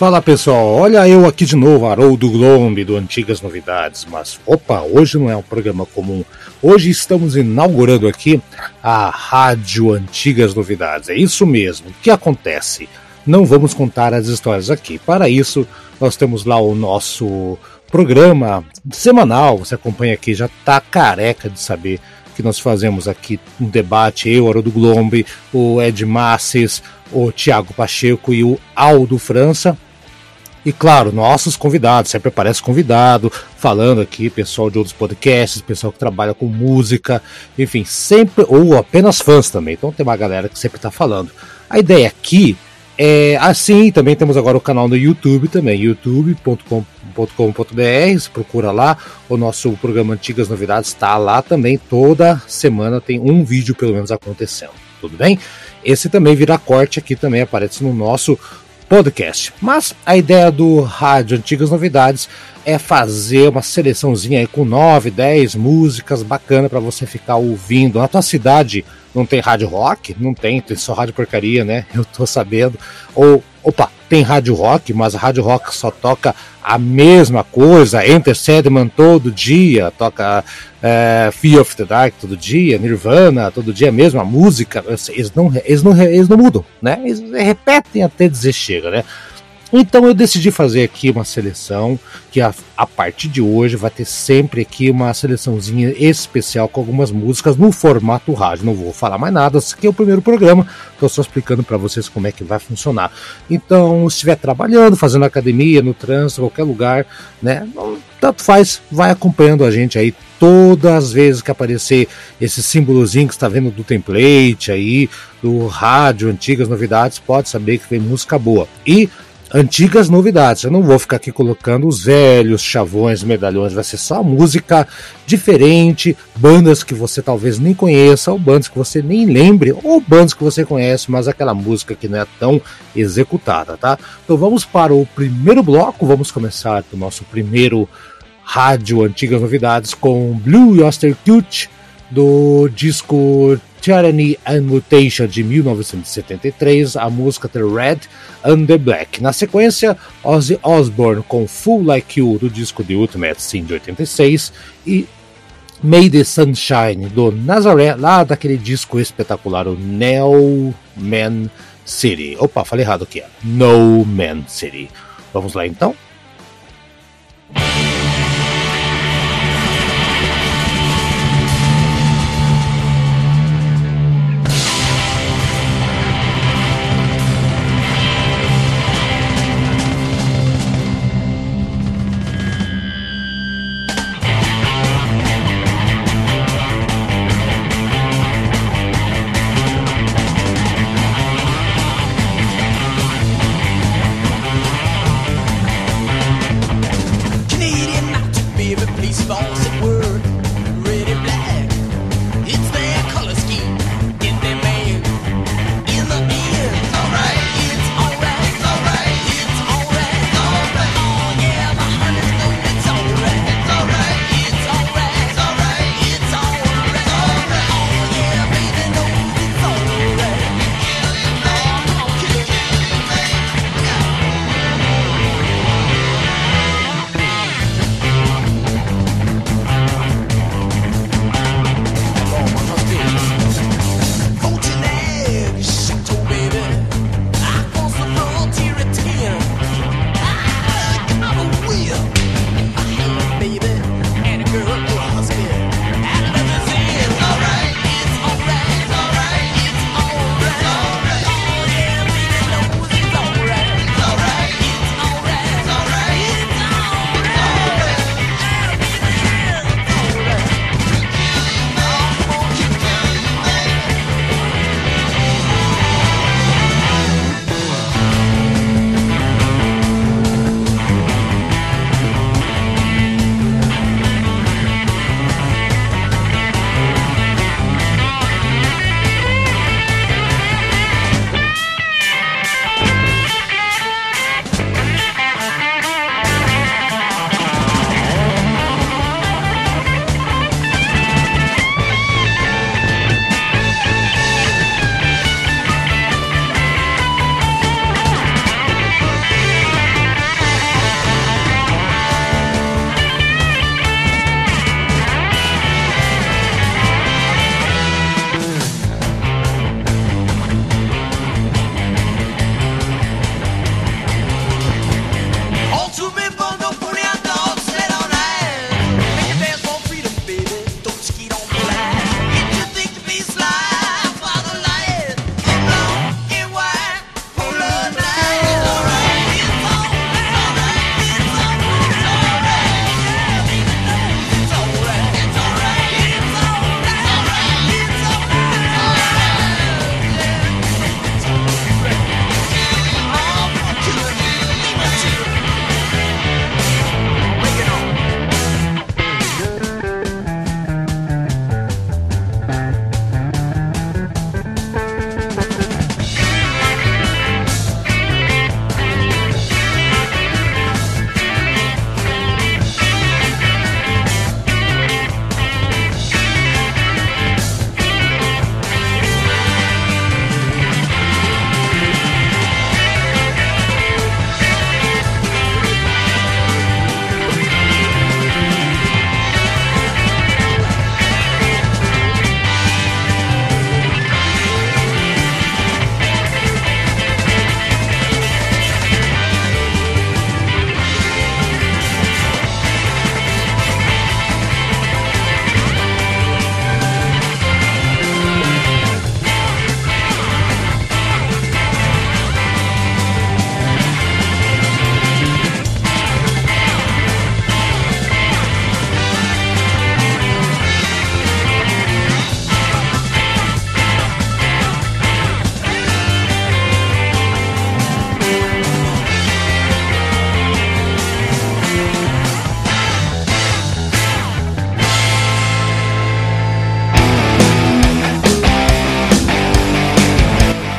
Fala pessoal, olha eu aqui de novo, Haroldo Glombe do Antigas Novidades, mas opa, hoje não é um programa comum. Hoje estamos inaugurando aqui a Rádio Antigas Novidades. É isso mesmo. O que acontece? Não vamos contar as histórias aqui. Para isso, nós temos lá o nosso programa semanal. Você acompanha aqui, já está careca de saber que nós fazemos aqui um debate, eu, Haroldo Glombe, o Ed Masses, o Tiago Pacheco e o Aldo França e claro, nossos convidados, sempre aparece convidado, falando aqui, pessoal de outros podcasts, pessoal que trabalha com música, enfim, sempre, ou apenas fãs também. Então tem uma galera que sempre está falando. A ideia aqui é assim, também temos agora o canal no YouTube também, youtube.com.br, procura lá, o nosso programa Antigas Novidades está lá também, toda semana tem um vídeo pelo menos acontecendo, tudo bem? Esse também vira corte aqui, também aparece no nosso podcast. Mas a ideia do Rádio Antigas Novidades é fazer uma seleçãozinha aí com 9, 10 músicas bacana para você ficar ouvindo. Na tua cidade não tem rádio rock? Não tem, tem só rádio porcaria, né? Eu tô sabendo. Ou, opa, tem rádio rock, mas a rádio rock só toca a mesma coisa. Enter Sandman todo dia, toca é, Fear of the Dark todo dia, Nirvana todo dia, a mesma música. Eles não, eles não, eles não mudam, né? Eles repetem até dizer chega, né? Então eu decidi fazer aqui uma seleção que a, a partir de hoje vai ter sempre aqui uma seleçãozinha especial com algumas músicas no formato rádio. Não vou falar mais nada, esse aqui é o primeiro programa, estou só explicando para vocês como é que vai funcionar. Então, se estiver trabalhando, fazendo academia, no trânsito, qualquer lugar, né? Tanto faz, vai acompanhando a gente aí todas as vezes que aparecer esse símbolozinho que está vendo do template aí, do rádio, antigas novidades, pode saber que vem música boa. E antigas novidades. Eu não vou ficar aqui colocando os velhos chavões, medalhões, vai ser só música diferente, bandas que você talvez nem conheça, ou bandas que você nem lembre, ou bandas que você conhece, mas aquela música que não é tão executada, tá? Então vamos para o primeiro bloco, vamos começar o nosso primeiro rádio Antigas Novidades com Blue Oyster Cult do disco Tyranny and Mutation de 1973, a música The Red and the Black. Na sequência, Ozzy Osbourne com Full Like You do disco The Ultimate Sin de 86 e May the Sunshine do Nazaré, lá daquele disco espetacular, o No Man City. Opa, falei errado aqui. No Man City. Vamos lá então?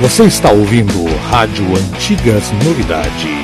Você está ouvindo Rádio Antigas Novidades.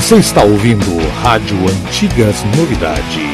Você está ouvindo Rádio Antigas Novidades.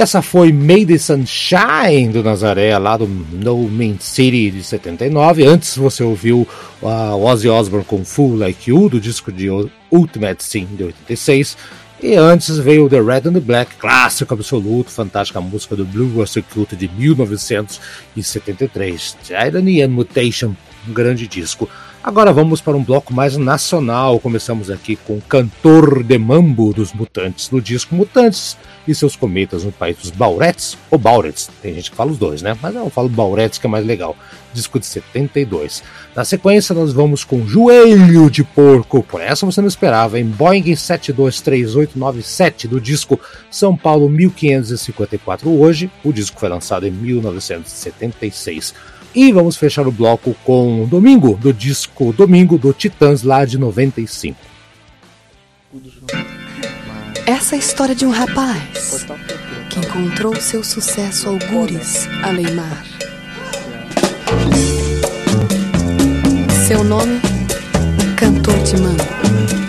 Essa foi Made Sunshine do Nazaré, lá do No Main City de 79. Antes você ouviu uh, Ozzy Osbourne com Full Like You, do disco de Ultimate Sin de 86. E antes veio The Red and the Black, clássico absoluto, fantástica música do Blue Russell Cult de 1973. Tyranny and Mutation, um grande disco. Agora vamos para um bloco mais nacional. Começamos aqui com Cantor de Mambo dos Mutantes, no disco Mutantes e seus cometas no país dos Bauretes, ou Bauretes, tem gente que fala os dois, né? Mas eu falo Bauretes que é mais legal. Disco de 72. Na sequência, nós vamos com Joelho de Porco, por essa você não esperava, em Boeing 723897 do disco São Paulo 1554 hoje. O disco foi lançado em 1976. E vamos fechar o bloco com Domingo, do disco Domingo do Titãs, lá de 95. Essa é a história de um rapaz que encontrou seu sucesso algures a Neymar. Seu nome, Cantor de Mango.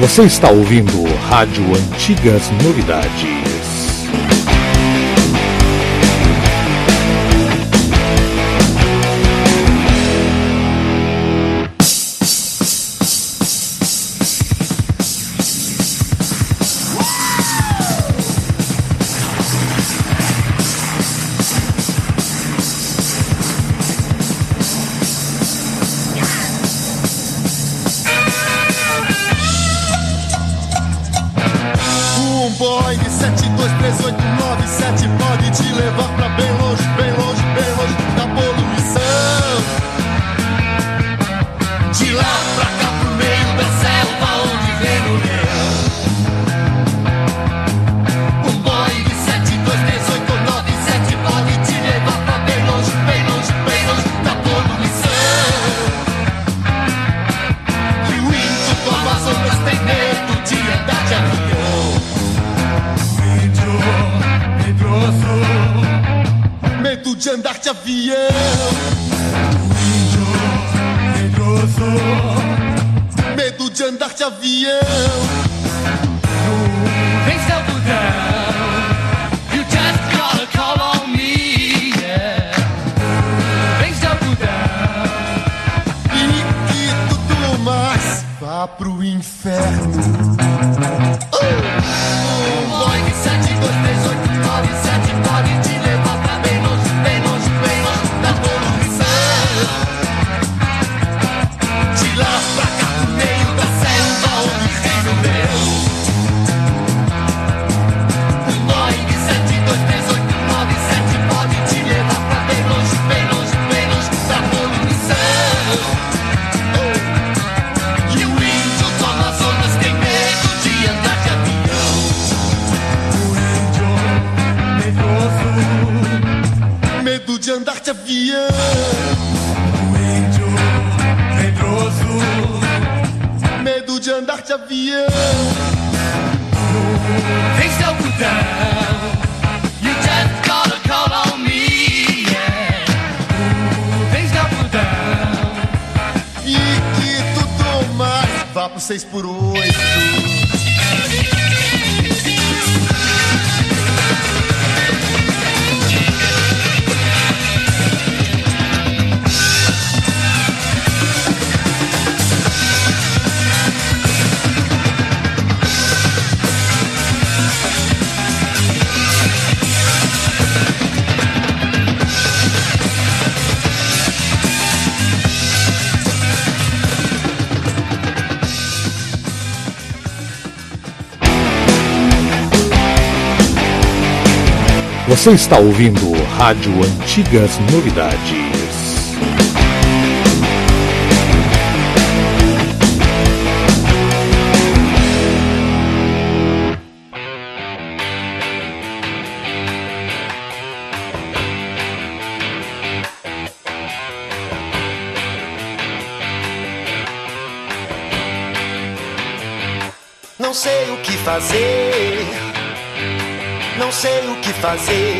Você está ouvindo Rádio Antigas Novidades. unfair. Você está ouvindo Rádio Antigas Novidades. Sei o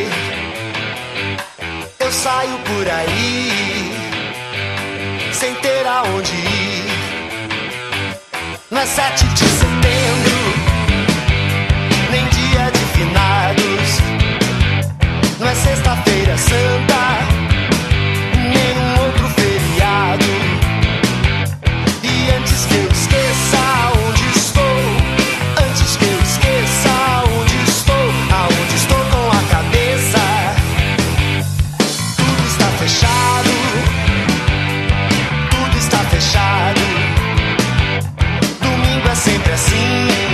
See.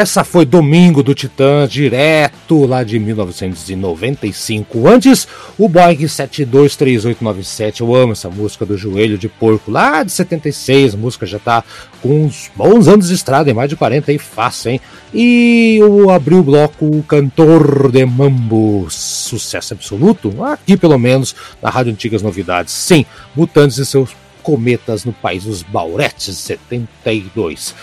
Essa foi Domingo do Titã, direto lá de 1995. Antes, o Boeing 723897. Eu amo essa música do Joelho de Porco, lá de 76. A música já tá com uns bons anos de estrada, em mais de 40 aí, fácil, hein? E eu abri o bloco o Cantor de Mambo, sucesso absoluto, aqui pelo menos na Rádio Antigas Novidades. Sim, Mutantes e seus cometas no país dos Bauretes, 72.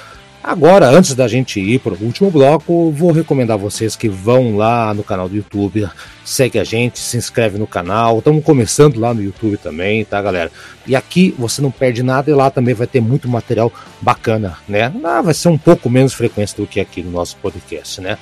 Agora, antes da gente ir para o último bloco, vou recomendar vocês que vão lá no canal do YouTube, segue a gente, se inscreve no canal. Estamos começando lá no YouTube também, tá, galera? E aqui você não perde nada e lá também vai ter muito material bacana, né? Ah, vai ser um pouco menos frequência do que aqui no nosso podcast, né?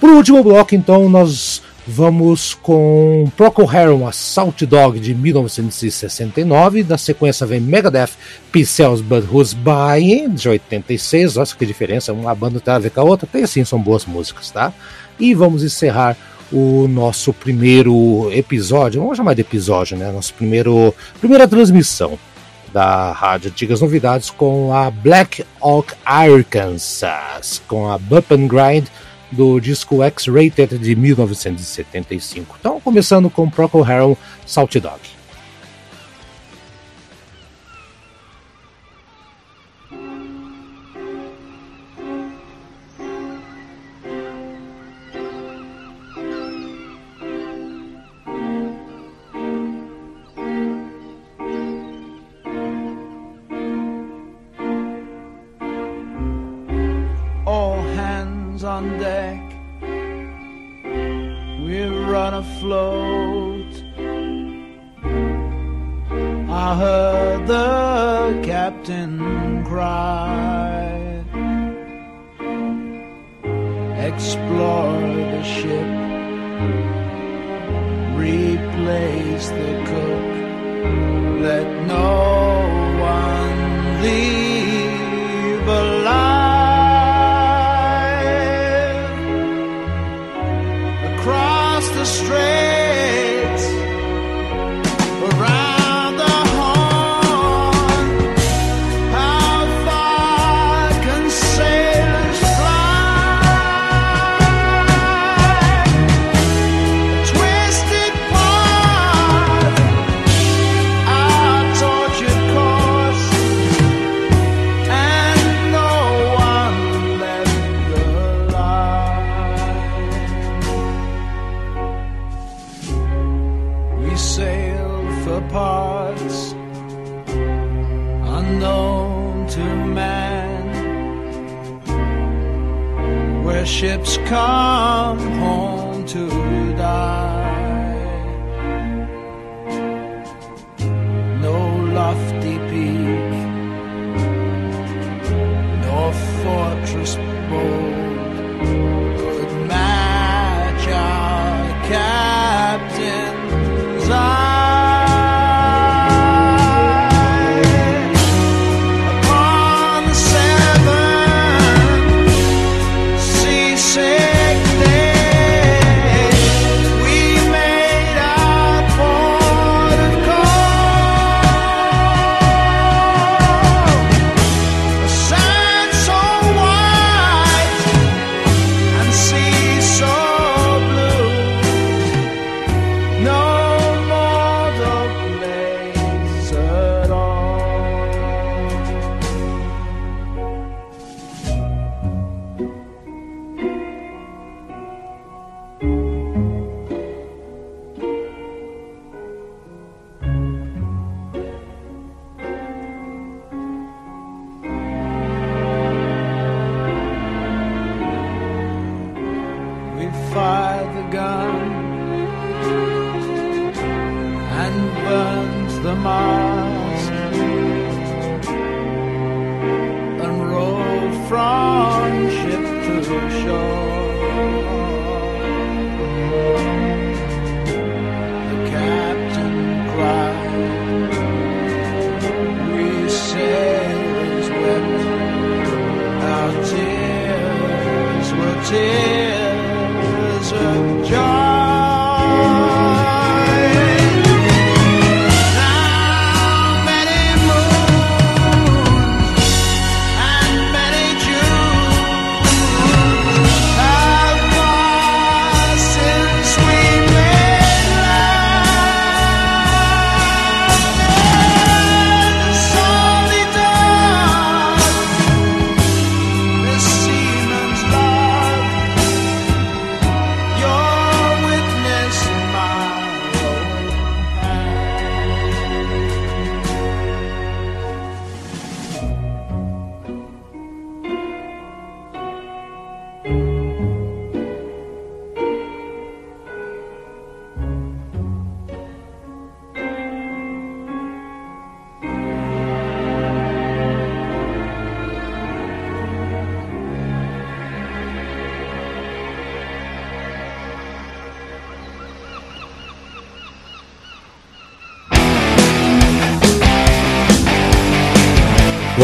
Pro último bloco, então, nós vamos com Procol Harum, Assault Dog de 1969. Da sequência vem Megadeth, Pixels But Who's Buying de 86. Nossa, que diferença, uma banda tem a ver com a outra. Tem assim, são boas músicas, tá? E vamos encerrar o nosso primeiro episódio, vamos chamar de episódio, né? Nosso primeiro primeira transmissão da Rádio Antigas Novidades com a Black Oak Arkansas, com a Bump and Grind do disco X-Rated de 1975. Então, começando com Procol Harum, Salt Dog.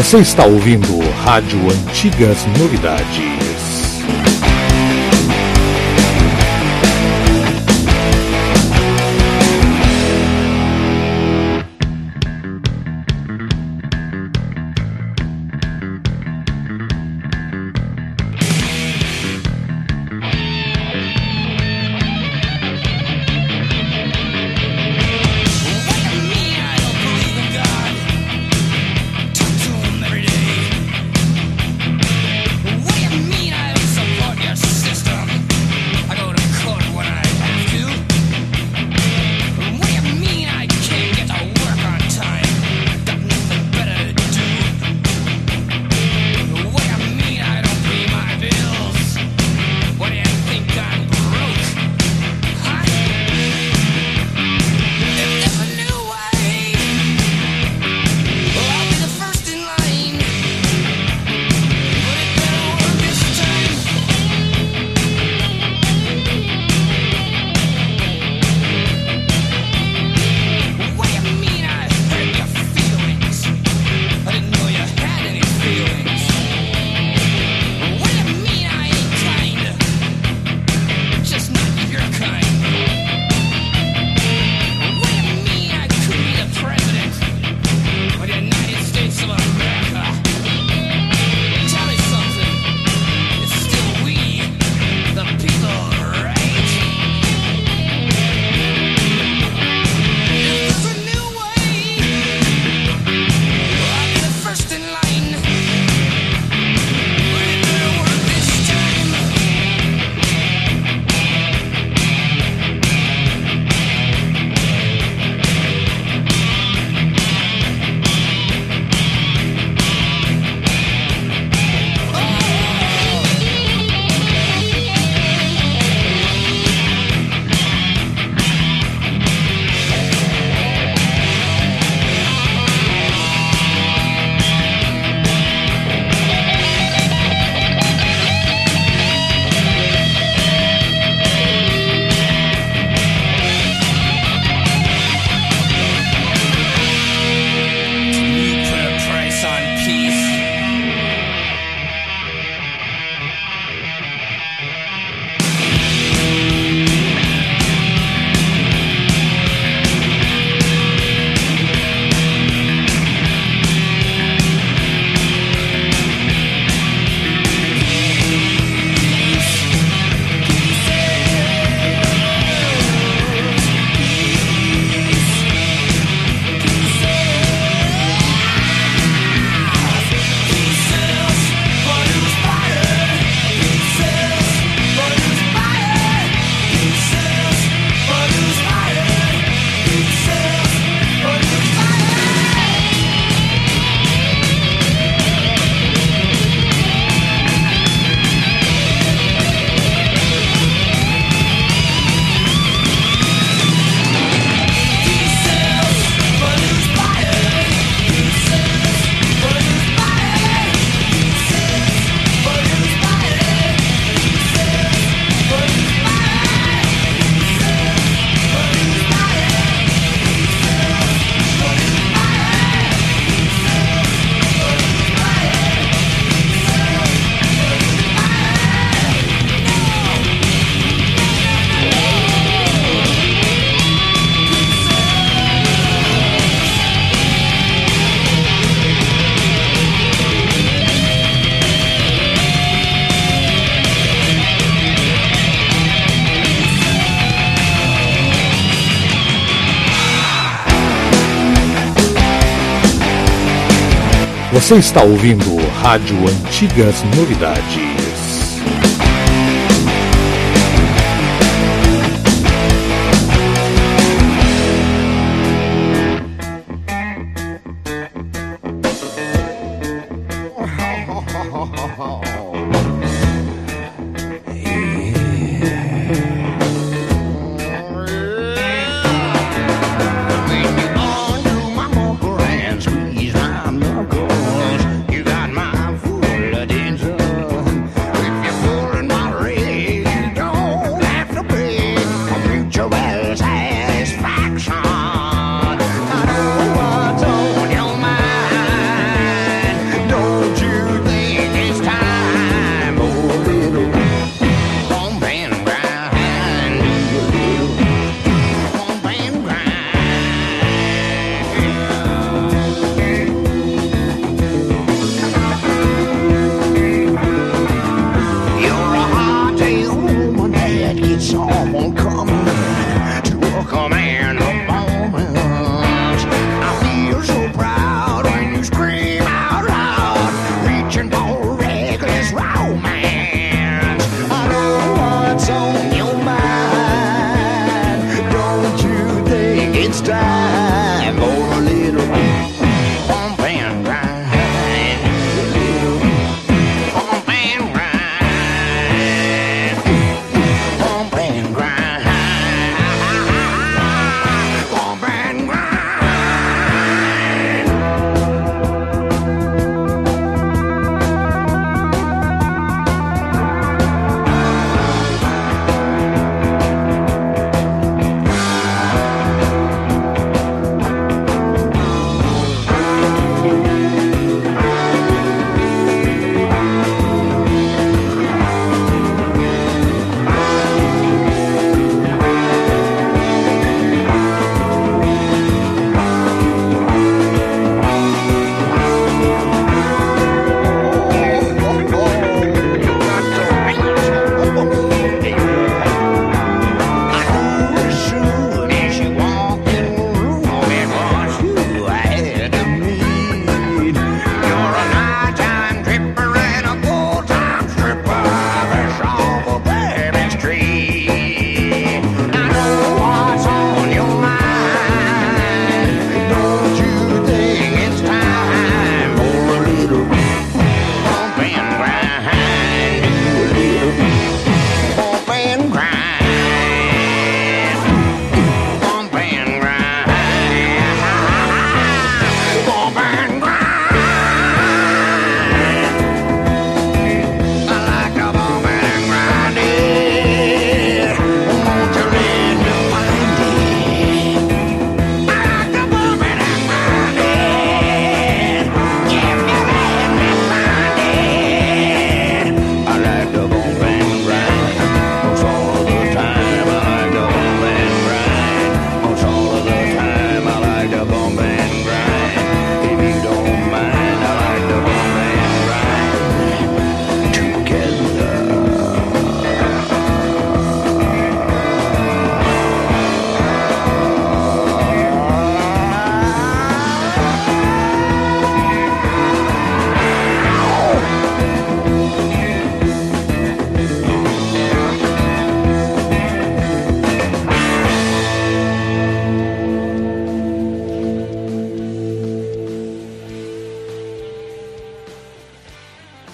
Você está ouvindo Rádio Antigas Novidades. Você está ouvindo Rádio Antigas Novidades.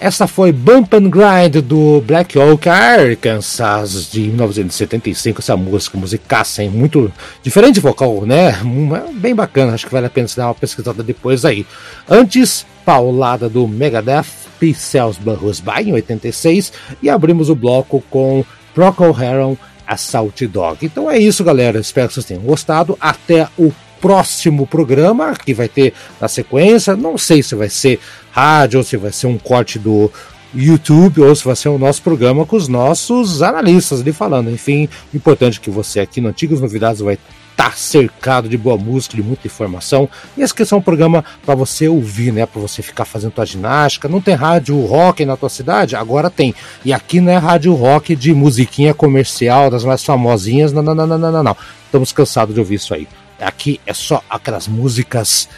Essa foi Bump and Grind do Black Oak Arkansas de 1975. Essa música, musicaça, hein? muito diferente vocal, né? É bem bacana, acho que vale a pena dar uma pesquisada depois aí. Antes, paulada do Megadeth, Peace Cells Burroughs By em 86. E abrimos o bloco com Procol Harum, Assault Dog. Então é isso, galera. Espero que vocês tenham gostado. Até o próximo programa que vai ter na sequência. Não sei se vai ser rádio ou se vai ser um corte do YouTube ou se vai ser o nosso programa com os nossos analistas ali falando. Enfim, importante que você aqui no Antigas Novidades vai tá cercado de boa música, de muita informação. E esse aqui é um programa para você ouvir, né? Para você ficar fazendo tua ginástica. Não tem rádio rock na tua cidade? Agora tem. E aqui não é rádio rock de musiquinha comercial, das mais famosinhas. Não, não, não, não, não, não. Estamos cansados de ouvir isso aí. Aqui é só aquelas músicas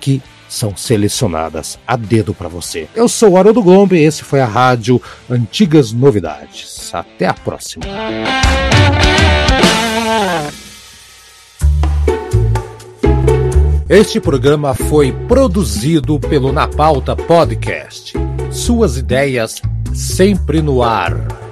que são selecionadas a dedo para você. Eu sou o Haroldo Glombe e esse foi a rádio Antigas Novidades. Até a próxima. Este programa foi produzido pelo Na Pauta Podcast. Suas ideias sempre no ar.